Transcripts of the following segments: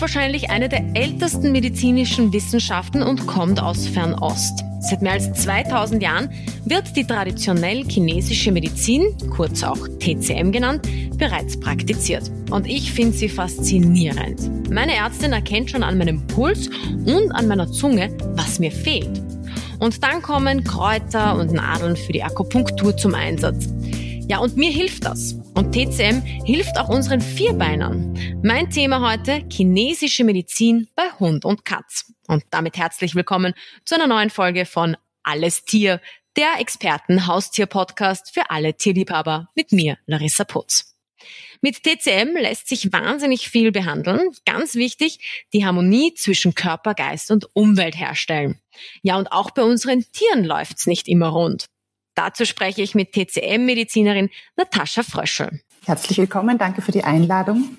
ist wahrscheinlich eine der ältesten medizinischen Wissenschaften und kommt aus Fernost. Seit mehr als 2000 Jahren wird die traditionell chinesische Medizin, kurz auch TCM genannt, bereits praktiziert. Und ich finde sie faszinierend. Meine Ärztin erkennt schon an meinem Puls und an meiner Zunge, was mir fehlt. Und dann kommen Kräuter und Nadeln für die Akupunktur zum Einsatz. Ja, und mir hilft das. Und TCM hilft auch unseren Vierbeinern. Mein Thema heute, chinesische Medizin bei Hund und Katz. Und damit herzlich willkommen zu einer neuen Folge von Alles Tier, der Experten-Haustier-Podcast für alle Tierliebhaber mit mir, Larissa Putz. Mit TCM lässt sich wahnsinnig viel behandeln. Ganz wichtig, die Harmonie zwischen Körper, Geist und Umwelt herstellen. Ja, und auch bei unseren Tieren läuft's nicht immer rund. Dazu spreche ich mit TCM-Medizinerin Natascha Fröschel. Herzlich willkommen, danke für die Einladung.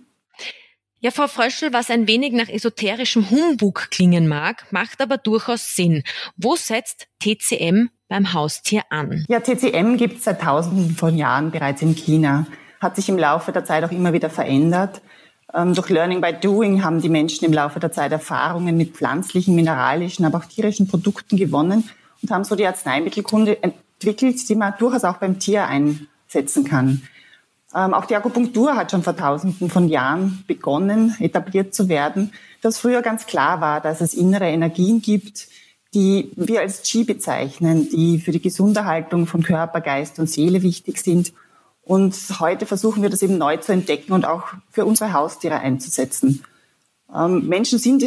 Ja, Frau Fröschel, was ein wenig nach esoterischem Humbug klingen mag, macht aber durchaus Sinn. Wo setzt TCM beim Haustier an? Ja, TCM gibt es seit tausenden von Jahren bereits in China, hat sich im Laufe der Zeit auch immer wieder verändert. Ähm, durch Learning by Doing haben die Menschen im Laufe der Zeit Erfahrungen mit pflanzlichen, mineralischen, aber auch tierischen Produkten gewonnen und haben so die Arzneimittelkunde entwickelt, die man durchaus auch beim Tier einsetzen kann. Ähm, auch die Akupunktur hat schon vor Tausenden von Jahren begonnen, etabliert zu werden, dass früher ganz klar war, dass es innere Energien gibt, die wir als Qi bezeichnen, die für die Gesunderhaltung von Körper, Geist und Seele wichtig sind. Und heute versuchen wir das eben neu zu entdecken und auch für unsere Haustiere einzusetzen. Ähm, Menschen sind,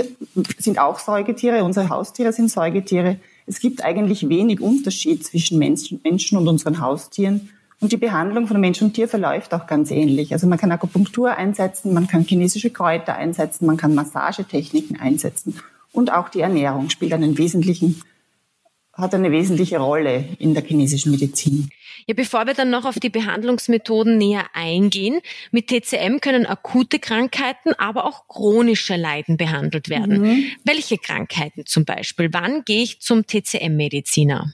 sind auch Säugetiere, unsere Haustiere sind Säugetiere. Es gibt eigentlich wenig Unterschied zwischen Menschen, und unseren Haustieren. Und die Behandlung von Mensch und Tier verläuft auch ganz ähnlich. Also man kann Akupunktur einsetzen, man kann chinesische Kräuter einsetzen, man kann Massagetechniken einsetzen. Und auch die Ernährung spielt einen wesentlichen, hat eine wesentliche Rolle in der chinesischen Medizin. Ja, bevor wir dann noch auf die Behandlungsmethoden näher eingehen, mit TCM können akute Krankheiten, aber auch chronische Leiden behandelt werden. Mhm. Welche Krankheiten zum Beispiel? Wann gehe ich zum TCM-Mediziner?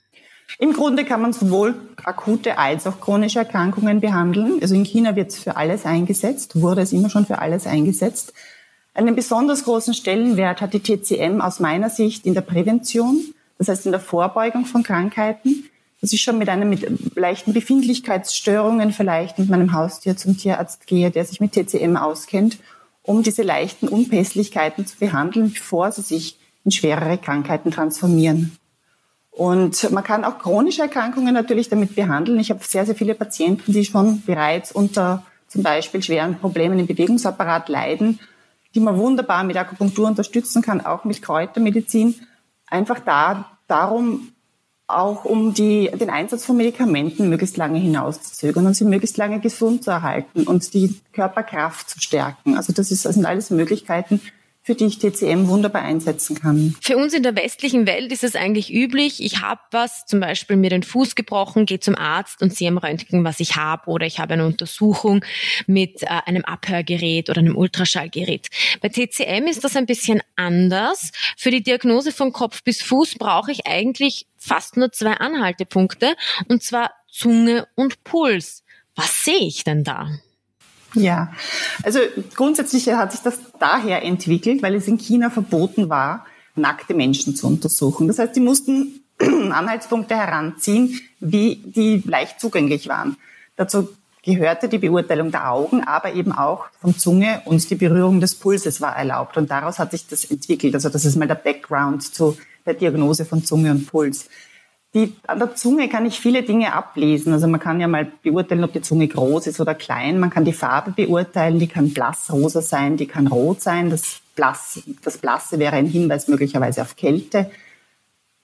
Im Grunde kann man sowohl akute als auch chronische Erkrankungen behandeln. Also in China wird es für alles eingesetzt, wurde es immer schon für alles eingesetzt. Einen besonders großen Stellenwert hat die TCM aus meiner Sicht in der Prävention, das heißt in der Vorbeugung von Krankheiten dass ich schon mit einem mit leichten Befindlichkeitsstörungen vielleicht mit meinem Haustier zum Tierarzt gehe, der sich mit TCM auskennt, um diese leichten Unpässlichkeiten zu behandeln, bevor sie sich in schwerere Krankheiten transformieren. Und man kann auch chronische Erkrankungen natürlich damit behandeln. Ich habe sehr, sehr viele Patienten, die schon bereits unter zum Beispiel schweren Problemen im Bewegungsapparat leiden, die man wunderbar mit Akupunktur unterstützen kann, auch mit Kräutermedizin. Einfach da, darum, auch um die, den Einsatz von Medikamenten möglichst lange hinauszuzögern und sie möglichst lange gesund zu erhalten und die Körperkraft zu stärken. Also das, ist, das sind alles Möglichkeiten, für die ich TCM wunderbar einsetzen kann. Für uns in der westlichen Welt ist es eigentlich üblich, ich habe was, zum Beispiel mir den Fuß gebrochen, gehe zum Arzt und sehe am Röntgen, was ich habe oder ich habe eine Untersuchung mit äh, einem Abhörgerät oder einem Ultraschallgerät. Bei TCM ist das ein bisschen anders. Für die Diagnose von Kopf bis Fuß brauche ich eigentlich fast nur zwei Anhaltepunkte und zwar Zunge und Puls. Was sehe ich denn da? Ja, also grundsätzlich hat sich das daher entwickelt, weil es in China verboten war, nackte Menschen zu untersuchen. Das heißt, die mussten Anhaltspunkte heranziehen, wie die leicht zugänglich waren. Dazu gehörte die Beurteilung der Augen, aber eben auch von Zunge und die Berührung des Pulses war erlaubt. Und daraus hat sich das entwickelt. Also das ist mal der Background zu der Diagnose von Zunge und Puls. Die, an der Zunge kann ich viele Dinge ablesen. Also man kann ja mal beurteilen, ob die Zunge groß ist oder klein. Man kann die Farbe beurteilen. Die kann blassrosa sein, die kann rot sein. Das, Blass, das Blasse wäre ein Hinweis möglicherweise auf Kälte.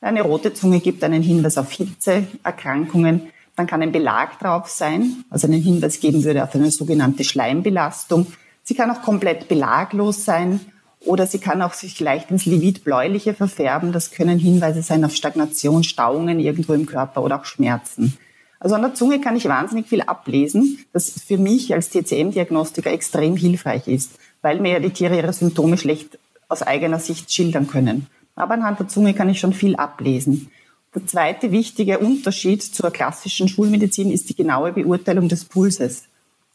Eine rote Zunge gibt einen Hinweis auf Hitzeerkrankungen. Dann kann ein Belag drauf sein, also einen Hinweis geben würde auf eine sogenannte Schleimbelastung. Sie kann auch komplett belaglos sein oder sie kann auch sich leicht ins Livid-Bläuliche verfärben. Das können Hinweise sein auf Stagnation, Stauungen irgendwo im Körper oder auch Schmerzen. Also an der Zunge kann ich wahnsinnig viel ablesen, das für mich als TCM-Diagnostiker extrem hilfreich ist, weil mir ja die Tiere ihre Symptome schlecht aus eigener Sicht schildern können. Aber anhand der Zunge kann ich schon viel ablesen. Der zweite wichtige Unterschied zur klassischen Schulmedizin ist die genaue Beurteilung des Pulses.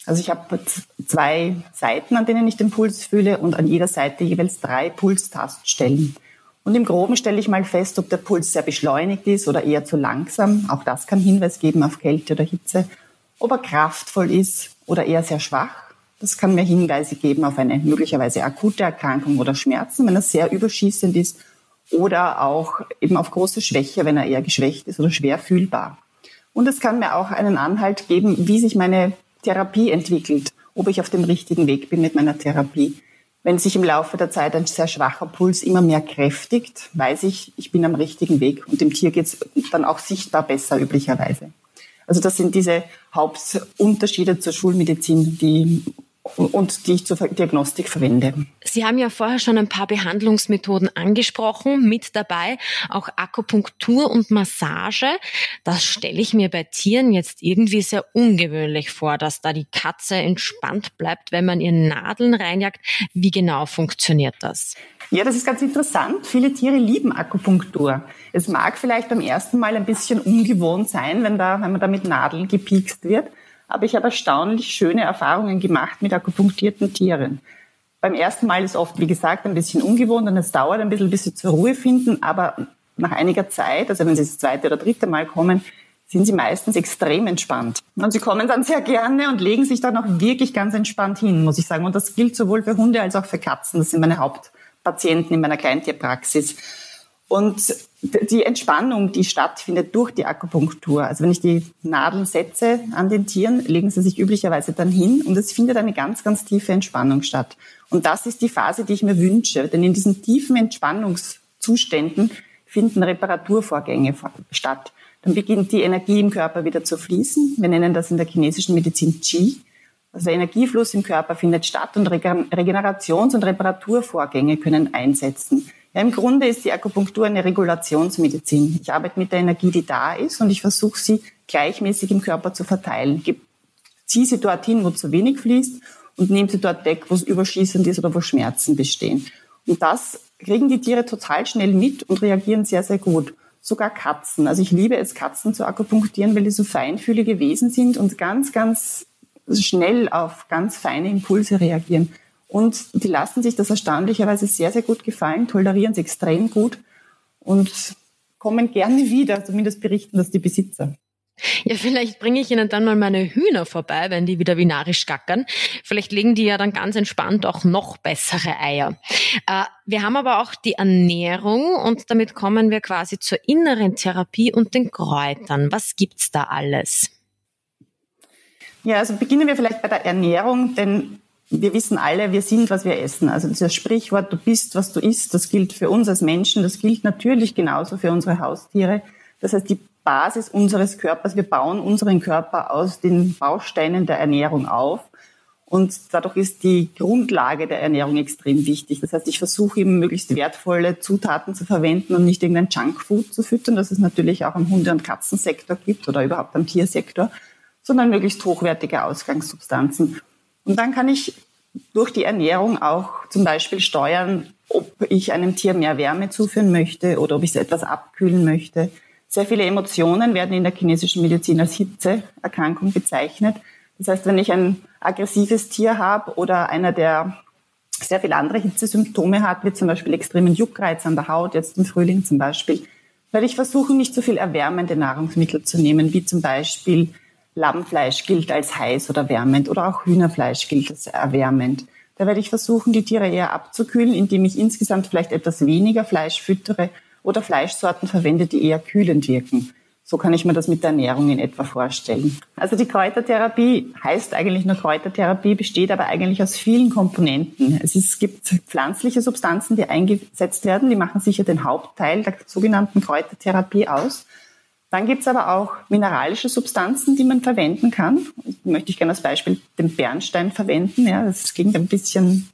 Also ich habe zwei Seiten, an denen ich den Puls fühle und an jeder Seite jeweils drei Pulstaststellen. Und im Groben stelle ich mal fest, ob der Puls sehr beschleunigt ist oder eher zu langsam. Auch das kann Hinweis geben auf Kälte oder Hitze. Ob er kraftvoll ist oder eher sehr schwach. Das kann mir Hinweise geben auf eine möglicherweise akute Erkrankung oder Schmerzen, wenn er sehr überschießend ist. Oder auch eben auf große Schwäche, wenn er eher geschwächt ist oder schwer fühlbar. Und es kann mir auch einen Anhalt geben, wie sich meine Therapie entwickelt, ob ich auf dem richtigen Weg bin mit meiner Therapie. Wenn sich im Laufe der Zeit ein sehr schwacher Puls immer mehr kräftigt, weiß ich, ich bin am richtigen Weg und dem Tier geht es dann auch sichtbar besser üblicherweise. Also das sind diese Hauptunterschiede zur Schulmedizin, die und die ich zur Diagnostik verwende. Sie haben ja vorher schon ein paar Behandlungsmethoden angesprochen, mit dabei auch Akupunktur und Massage. Das stelle ich mir bei Tieren jetzt irgendwie sehr ungewöhnlich vor, dass da die Katze entspannt bleibt, wenn man ihr Nadeln reinjagt. Wie genau funktioniert das? Ja, das ist ganz interessant. Viele Tiere lieben Akupunktur. Es mag vielleicht beim ersten Mal ein bisschen ungewohnt sein, wenn, da, wenn man da mit Nadeln gepiekst wird aber ich habe erstaunlich schöne Erfahrungen gemacht mit akupunktierten Tieren. Beim ersten Mal ist oft, wie gesagt, ein bisschen ungewohnt und es dauert ein bisschen, bis sie zur Ruhe finden, aber nach einiger Zeit, also wenn sie das zweite oder dritte Mal kommen, sind sie meistens extrem entspannt. Und sie kommen dann sehr gerne und legen sich dann auch wirklich ganz entspannt hin, muss ich sagen. Und das gilt sowohl für Hunde als auch für Katzen. Das sind meine Hauptpatienten in meiner Kleintierpraxis. Und die Entspannung, die stattfindet durch die Akupunktur. Also wenn ich die Nadeln setze an den Tieren, legen sie sich üblicherweise dann hin und es findet eine ganz, ganz tiefe Entspannung statt. Und das ist die Phase, die ich mir wünsche. Denn in diesen tiefen Entspannungszuständen finden Reparaturvorgänge statt. Dann beginnt die Energie im Körper wieder zu fließen. Wir nennen das in der chinesischen Medizin Qi. Also der Energiefluss im Körper findet statt und Regenerations- und Reparaturvorgänge können einsetzen. Ja, Im Grunde ist die Akupunktur eine Regulationsmedizin. Ich arbeite mit der Energie, die da ist und ich versuche sie gleichmäßig im Körper zu verteilen. Ich ziehe sie dorthin, wo zu wenig fließt und nehme sie dort weg, wo es überschießend ist oder wo Schmerzen bestehen. Und das kriegen die Tiere total schnell mit und reagieren sehr, sehr gut. Sogar Katzen. Also ich liebe es, Katzen zu akupunktieren, weil die so feinfühlige Wesen sind und ganz, ganz schnell auf ganz feine Impulse reagieren. Und die lassen sich das erstaunlicherweise sehr, sehr gut gefallen, tolerieren es extrem gut und kommen gerne wieder, zumindest berichten das die Besitzer. Ja, vielleicht bringe ich Ihnen dann mal meine Hühner vorbei, wenn die wieder vinarisch gackern. Vielleicht legen die ja dann ganz entspannt auch noch bessere Eier. Äh, wir haben aber auch die Ernährung und damit kommen wir quasi zur inneren Therapie und den Kräutern. Was gibt's da alles? Ja, also beginnen wir vielleicht bei der Ernährung, denn wir wissen alle, wir sind, was wir essen. Also das Sprichwort, du bist, was du isst, das gilt für uns als Menschen, das gilt natürlich genauso für unsere Haustiere. Das heißt, die Basis unseres Körpers, wir bauen unseren Körper aus den Bausteinen der Ernährung auf. Und dadurch ist die Grundlage der Ernährung extrem wichtig. Das heißt, ich versuche eben möglichst wertvolle Zutaten zu verwenden und nicht irgendein Junkfood zu füttern, das es natürlich auch am Hunde- und Katzensektor gibt oder überhaupt am Tiersektor, sondern möglichst hochwertige Ausgangssubstanzen. Und dann kann ich durch die Ernährung auch zum Beispiel steuern, ob ich einem Tier mehr Wärme zuführen möchte oder ob ich es etwas abkühlen möchte. Sehr viele Emotionen werden in der chinesischen Medizin als Hitzeerkrankung bezeichnet. Das heißt, wenn ich ein aggressives Tier habe oder einer, der sehr viele andere Hitzesymptome hat, wie zum Beispiel extremen Juckreiz an der Haut, jetzt im Frühling zum Beispiel, werde ich versuchen, nicht so viel erwärmende Nahrungsmittel zu nehmen, wie zum Beispiel Lammfleisch gilt als heiß oder wärmend oder auch Hühnerfleisch gilt als erwärmend. Da werde ich versuchen, die Tiere eher abzukühlen, indem ich insgesamt vielleicht etwas weniger Fleisch füttere oder Fleischsorten verwende, die eher kühlend wirken. So kann ich mir das mit der Ernährung in etwa vorstellen. Also die Kräutertherapie heißt eigentlich nur Kräutertherapie, besteht aber eigentlich aus vielen Komponenten. Es, ist, es gibt pflanzliche Substanzen, die eingesetzt werden, die machen sicher den Hauptteil der sogenannten Kräutertherapie aus. Dann gibt es aber auch mineralische Substanzen, die man verwenden kann. Ich möchte ich gerne als Beispiel den Bernstein verwenden. Ja, das klingt ein bisschen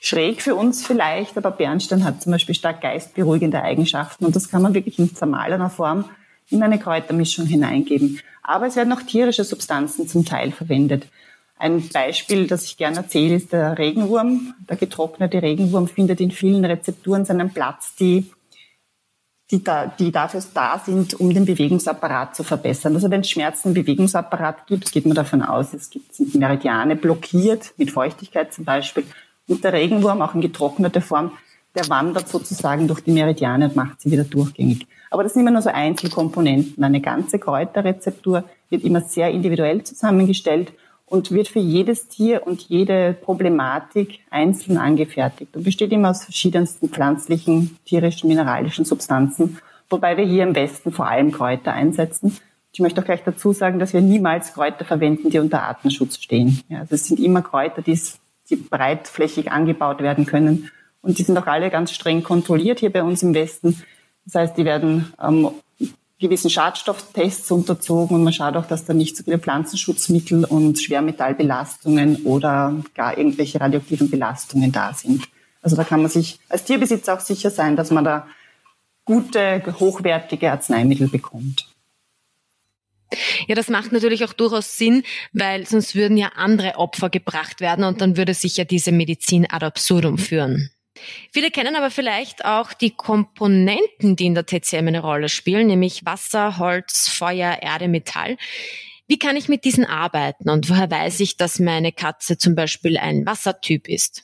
schräg für uns vielleicht, aber Bernstein hat zum Beispiel stark geistberuhigende Eigenschaften und das kann man wirklich in zermahlener Form in eine Kräutermischung hineingeben. Aber es werden auch tierische Substanzen zum Teil verwendet. Ein Beispiel, das ich gerne erzähle, ist der Regenwurm. Der getrocknete Regenwurm findet in vielen Rezepturen seinen Platz, die die, da, die dafür da sind, um den Bewegungsapparat zu verbessern. Also wenn es Schmerzen im Bewegungsapparat gibt, geht man davon aus, es gibt Meridiane blockiert, mit Feuchtigkeit zum Beispiel. Und der Regenwurm, auch in getrockneter Form, der wandert sozusagen durch die Meridiane und macht sie wieder durchgängig. Aber das sind immer nur so Einzelkomponenten. Eine ganze Kräuterrezeptur wird immer sehr individuell zusammengestellt und wird für jedes Tier und jede Problematik einzeln angefertigt und besteht immer aus verschiedensten pflanzlichen, tierischen, mineralischen Substanzen, wobei wir hier im Westen vor allem Kräuter einsetzen. Ich möchte auch gleich dazu sagen, dass wir niemals Kräuter verwenden, die unter Artenschutz stehen. Ja, also es sind immer Kräuter, die, die breitflächig angebaut werden können und die sind auch alle ganz streng kontrolliert hier bei uns im Westen. Das heißt, die werden ähm, gewissen Schadstofftests unterzogen und man schaut auch, dass da nicht so viele Pflanzenschutzmittel und Schwermetallbelastungen oder gar irgendwelche radioaktiven Belastungen da sind. Also da kann man sich als Tierbesitzer auch sicher sein, dass man da gute, hochwertige Arzneimittel bekommt. Ja, das macht natürlich auch durchaus Sinn, weil sonst würden ja andere Opfer gebracht werden und dann würde sich ja diese Medizin ad absurdum führen. Viele kennen aber vielleicht auch die Komponenten, die in der TCM eine Rolle spielen, nämlich Wasser, Holz, Feuer, Erde, Metall. Wie kann ich mit diesen arbeiten und woher weiß ich, dass meine Katze zum Beispiel ein Wassertyp ist?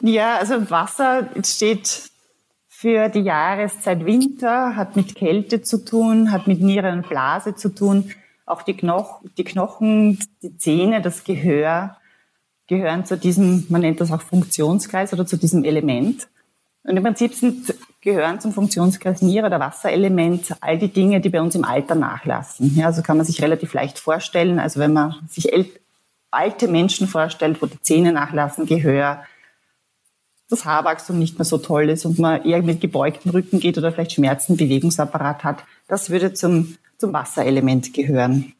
Ja, also Wasser steht für die Jahreszeit Winter, hat mit Kälte zu tun, hat mit Niere und Blase zu tun. Auch die, Knoch die Knochen, die Zähne, das Gehör gehören zu diesem, man nennt das auch Funktionskreis oder zu diesem Element. Und im Prinzip sind, gehören zum Funktionskreis Niere oder Wasserelement all die Dinge, die bei uns im Alter nachlassen. Ja, also kann man sich relativ leicht vorstellen. Also wenn man sich alte Menschen vorstellt, wo die Zähne nachlassen, Gehör, das Haarwachstum nicht mehr so toll ist und man eher mit gebeugtem Rücken geht oder vielleicht Schmerzen, Bewegungsapparat hat, das würde zum, zum Wasserelement gehören.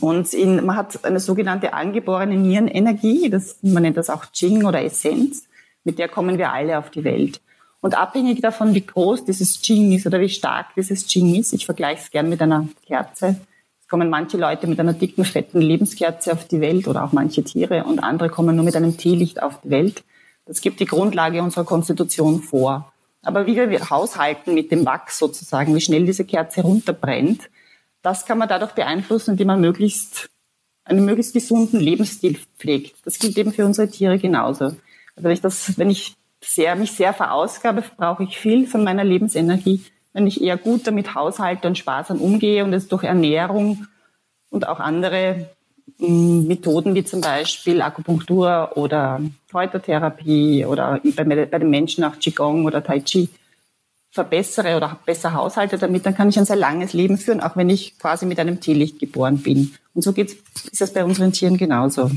Und in, man hat eine sogenannte angeborene Nierenenergie, das, man nennt das auch Jing oder Essenz, mit der kommen wir alle auf die Welt. Und abhängig davon, wie groß dieses Jing ist oder wie stark dieses Jing ist, ich vergleiche es gern mit einer Kerze. Es kommen manche Leute mit einer dicken, fetten Lebenskerze auf die Welt oder auch manche Tiere und andere kommen nur mit einem Teelicht auf die Welt. Das gibt die Grundlage unserer Konstitution vor. Aber wie wir haushalten mit dem Wachs sozusagen, wie schnell diese Kerze runterbrennt, das kann man dadurch beeinflussen, indem man möglichst einen möglichst gesunden Lebensstil pflegt. Das gilt eben für unsere Tiere genauso. Also wenn ich das, wenn ich sehr, mich sehr verausgabe, brauche ich viel von meiner Lebensenergie. Wenn ich eher gut damit haushalte und sparsam umgehe und es durch Ernährung und auch andere mm, Methoden wie zum Beispiel Akupunktur oder Kräutertherapie oder bei, bei den Menschen auch Qigong oder Tai Chi verbessere oder besser haushalte damit, dann kann ich ein sehr langes Leben führen, auch wenn ich quasi mit einem Teelicht geboren bin. Und so geht's, ist das bei unseren Tieren genauso.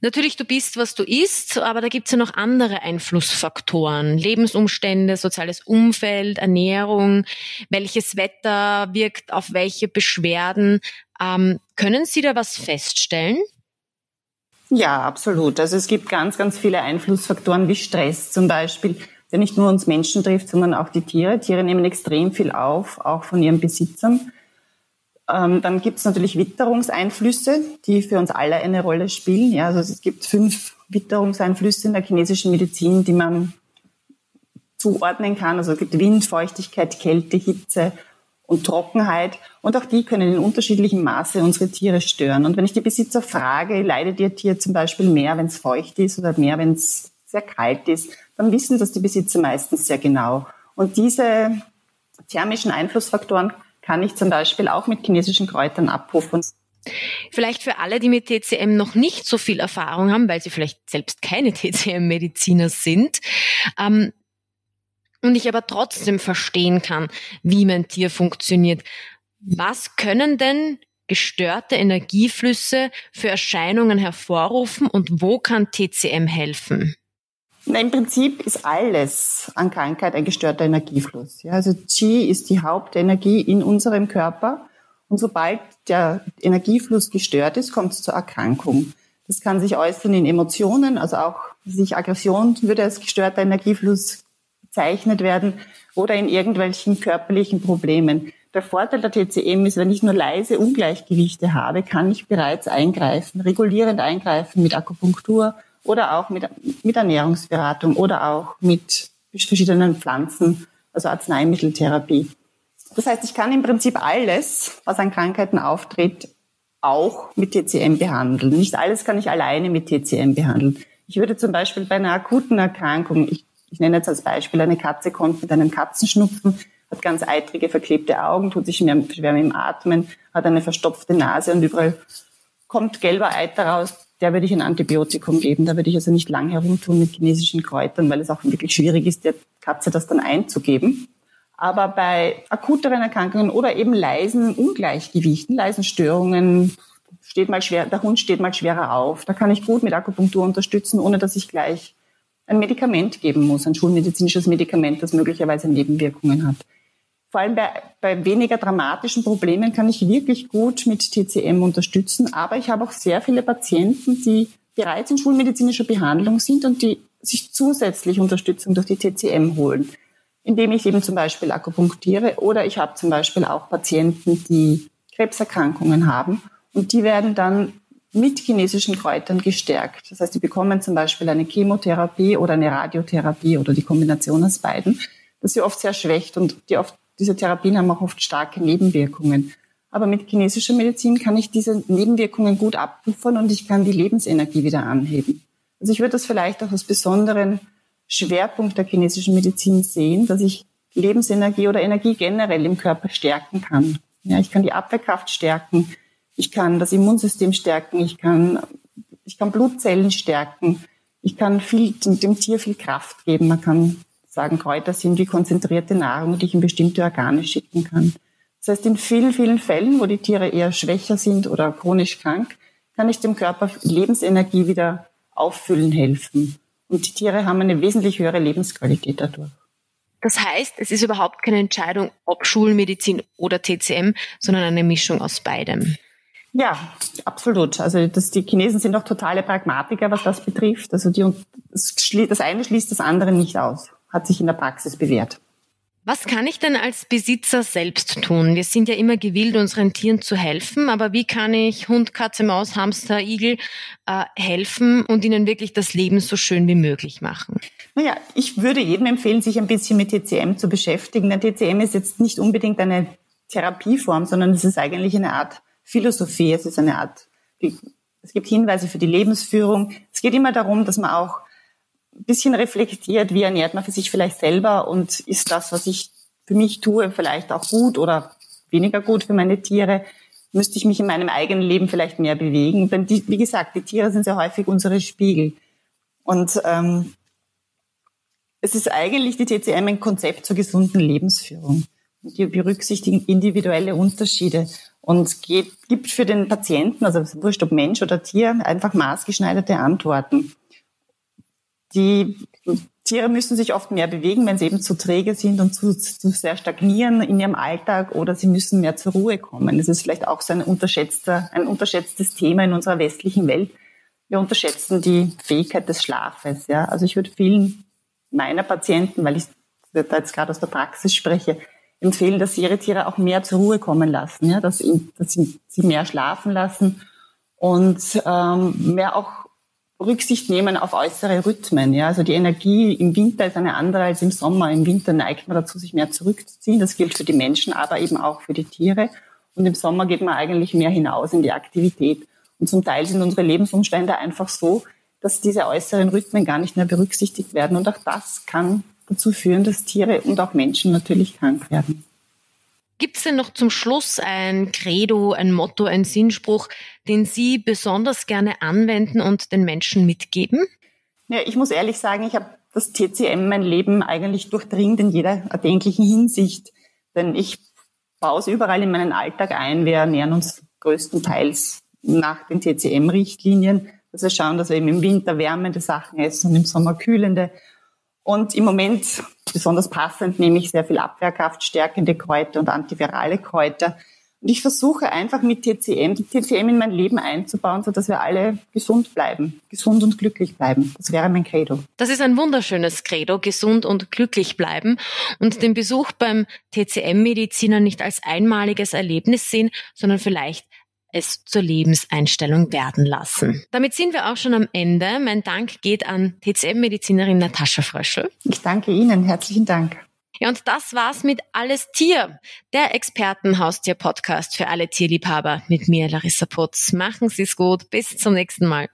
Natürlich, du bist, was du isst, aber da gibt's ja noch andere Einflussfaktoren. Lebensumstände, soziales Umfeld, Ernährung, welches Wetter wirkt auf welche Beschwerden. Ähm, können Sie da was feststellen? Ja, absolut. Also es gibt ganz, ganz viele Einflussfaktoren wie Stress zum Beispiel der nicht nur uns Menschen trifft, sondern auch die Tiere. Tiere nehmen extrem viel auf, auch von ihren Besitzern. Ähm, dann gibt es natürlich Witterungseinflüsse, die für uns alle eine Rolle spielen. Ja, also es gibt fünf Witterungseinflüsse in der chinesischen Medizin, die man zuordnen kann. Also es gibt Wind, Feuchtigkeit, Kälte, Hitze und Trockenheit. Und auch die können in unterschiedlichem Maße unsere Tiere stören. Und wenn ich die Besitzer frage, leidet ihr Tier zum Beispiel mehr, wenn es feucht ist oder mehr, wenn es sehr kalt ist, dann wissen das die Besitzer meistens sehr genau. Und diese thermischen Einflussfaktoren kann ich zum Beispiel auch mit chinesischen Kräutern abrufen. Vielleicht für alle, die mit TCM noch nicht so viel Erfahrung haben, weil sie vielleicht selbst keine TCM-Mediziner sind, ähm, und ich aber trotzdem verstehen kann, wie mein Tier funktioniert. Was können denn gestörte Energieflüsse für Erscheinungen hervorrufen und wo kann TCM helfen? Na, Im Prinzip ist alles an Krankheit ein gestörter Energiefluss. Ja, also Qi ist die Hauptenergie in unserem Körper. Und sobald der Energiefluss gestört ist, kommt es zur Erkrankung. Das kann sich äußern in Emotionen, also auch sich Aggression würde als gestörter Energiefluss bezeichnet werden oder in irgendwelchen körperlichen Problemen. Der Vorteil der TCM ist, wenn ich nur leise Ungleichgewichte habe, kann ich bereits eingreifen, regulierend eingreifen mit Akupunktur oder auch mit, mit Ernährungsberatung oder auch mit verschiedenen Pflanzen, also Arzneimitteltherapie. Das heißt, ich kann im Prinzip alles, was an Krankheiten auftritt, auch mit TCM behandeln. Nicht alles kann ich alleine mit TCM behandeln. Ich würde zum Beispiel bei einer akuten Erkrankung, ich, ich nenne jetzt als Beispiel, eine Katze kommt mit einem Katzenschnupfen, hat ganz eitrige, verklebte Augen, tut sich schwer, mit dem Atmen, hat eine verstopfte Nase und überall kommt gelber Eiter raus, der würde ich ein Antibiotikum geben. Da würde ich also nicht lang herumtun mit chinesischen Kräutern, weil es auch wirklich schwierig ist, der Katze das dann einzugeben. Aber bei akuteren Erkrankungen oder eben leisen Ungleichgewichten, leisen Störungen, steht mal schwer, der Hund steht mal schwerer auf. Da kann ich gut mit Akupunktur unterstützen, ohne dass ich gleich ein Medikament geben muss, ein schulmedizinisches Medikament, das möglicherweise Nebenwirkungen hat. Vor allem bei, bei weniger dramatischen Problemen kann ich wirklich gut mit TCM unterstützen. Aber ich habe auch sehr viele Patienten, die bereits in schulmedizinischer Behandlung sind und die sich zusätzlich Unterstützung durch die TCM holen, indem ich eben zum Beispiel akupunktiere oder ich habe zum Beispiel auch Patienten, die Krebserkrankungen haben und die werden dann mit chinesischen Kräutern gestärkt. Das heißt, die bekommen zum Beispiel eine Chemotherapie oder eine Radiotherapie oder die Kombination aus beiden, das sie oft sehr schwächt und die oft diese Therapien haben auch oft starke Nebenwirkungen. Aber mit chinesischer Medizin kann ich diese Nebenwirkungen gut abpuffern und ich kann die Lebensenergie wieder anheben. Also ich würde das vielleicht auch als besonderen Schwerpunkt der chinesischen Medizin sehen, dass ich Lebensenergie oder Energie generell im Körper stärken kann. Ja, ich kann die Abwehrkraft stärken, ich kann das Immunsystem stärken, ich kann, ich kann Blutzellen stärken, ich kann viel, dem Tier viel Kraft geben. Man kann sagen, Kräuter sind wie konzentrierte Nahrung, die ich in bestimmte Organe schicken kann. Das heißt, in vielen, vielen Fällen, wo die Tiere eher schwächer sind oder chronisch krank, kann ich dem Körper Lebensenergie wieder auffüllen helfen. Und die Tiere haben eine wesentlich höhere Lebensqualität dadurch. Das heißt, es ist überhaupt keine Entscheidung, ob Schulmedizin oder TCM, sondern eine Mischung aus beidem. Ja, absolut. Also das, die Chinesen sind auch totale Pragmatiker, was das betrifft. Also die, das, das eine schließt das andere nicht aus hat sich in der Praxis bewährt. Was kann ich denn als Besitzer selbst tun? Wir sind ja immer gewillt, unseren Tieren zu helfen, aber wie kann ich Hund, Katze, Maus, Hamster, Igel äh, helfen und ihnen wirklich das Leben so schön wie möglich machen? Naja, ich würde jedem empfehlen, sich ein bisschen mit TCM zu beschäftigen. Denn TCM ist jetzt nicht unbedingt eine Therapieform, sondern es ist eigentlich eine Art Philosophie. Es ist eine Art, es gibt Hinweise für die Lebensführung. Es geht immer darum, dass man auch bisschen reflektiert, wie ernährt man für sich vielleicht selber und ist das, was ich für mich tue, vielleicht auch gut oder weniger gut für meine Tiere? Müsste ich mich in meinem eigenen Leben vielleicht mehr bewegen? Denn die, wie gesagt, die Tiere sind sehr häufig unsere Spiegel. Und ähm, es ist eigentlich die TCM ein Konzept zur gesunden Lebensführung. Die berücksichtigen individuelle Unterschiede und geht, gibt für den Patienten, also wurscht ob Mensch oder Tier, einfach maßgeschneiderte Antworten. Die Tiere müssen sich oft mehr bewegen, wenn sie eben zu träge sind und zu, zu sehr stagnieren in ihrem Alltag oder sie müssen mehr zur Ruhe kommen. Das ist vielleicht auch so ein unterschätzter, ein unterschätztes Thema in unserer westlichen Welt. Wir unterschätzen die Fähigkeit des Schlafes. Ja, also ich würde vielen meiner Patienten, weil ich da jetzt gerade aus der Praxis spreche, empfehlen, dass sie ihre Tiere auch mehr zur Ruhe kommen lassen, ja, dass, sie, dass sie, sie mehr schlafen lassen und ähm, mehr auch Rücksicht nehmen auf äußere Rhythmen. Ja, also die Energie im Winter ist eine andere als im Sommer. Im Winter neigt man dazu, sich mehr zurückzuziehen. Das gilt für die Menschen, aber eben auch für die Tiere. Und im Sommer geht man eigentlich mehr hinaus in die Aktivität. Und zum Teil sind unsere Lebensumstände einfach so, dass diese äußeren Rhythmen gar nicht mehr berücksichtigt werden. Und auch das kann dazu führen, dass Tiere und auch Menschen natürlich krank werden. Gibt es denn noch zum Schluss ein Credo, ein Motto, ein Sinnspruch, den Sie besonders gerne anwenden und den Menschen mitgeben? Ja, ich muss ehrlich sagen, ich habe das TCM mein Leben eigentlich durchdringt in jeder erdenklichen Hinsicht. Denn ich baue es überall in meinen Alltag ein. Wir ernähren uns größtenteils nach den TCM-Richtlinien. Also schauen, dass wir eben im Winter wärmende Sachen essen und im Sommer kühlende. Und im Moment, besonders passend, nehme ich sehr viel Abwehrkraft stärkende Kräuter und antivirale Kräuter. Und ich versuche einfach mit TCM, TCM in mein Leben einzubauen, so dass wir alle gesund bleiben, gesund und glücklich bleiben. Das wäre mein Credo. Das ist ein wunderschönes Credo, gesund und glücklich bleiben und den Besuch beim TCM-Mediziner nicht als einmaliges Erlebnis sehen, sondern vielleicht es zur Lebenseinstellung werden lassen. Damit sind wir auch schon am Ende. Mein Dank geht an TCM-Medizinerin Natascha Fröschel. Ich danke Ihnen. Herzlichen Dank. Ja, und das war's mit Alles Tier, der Expertenhaustier-Podcast für alle Tierliebhaber mit mir, Larissa Putz. Machen Sie's gut. Bis zum nächsten Mal.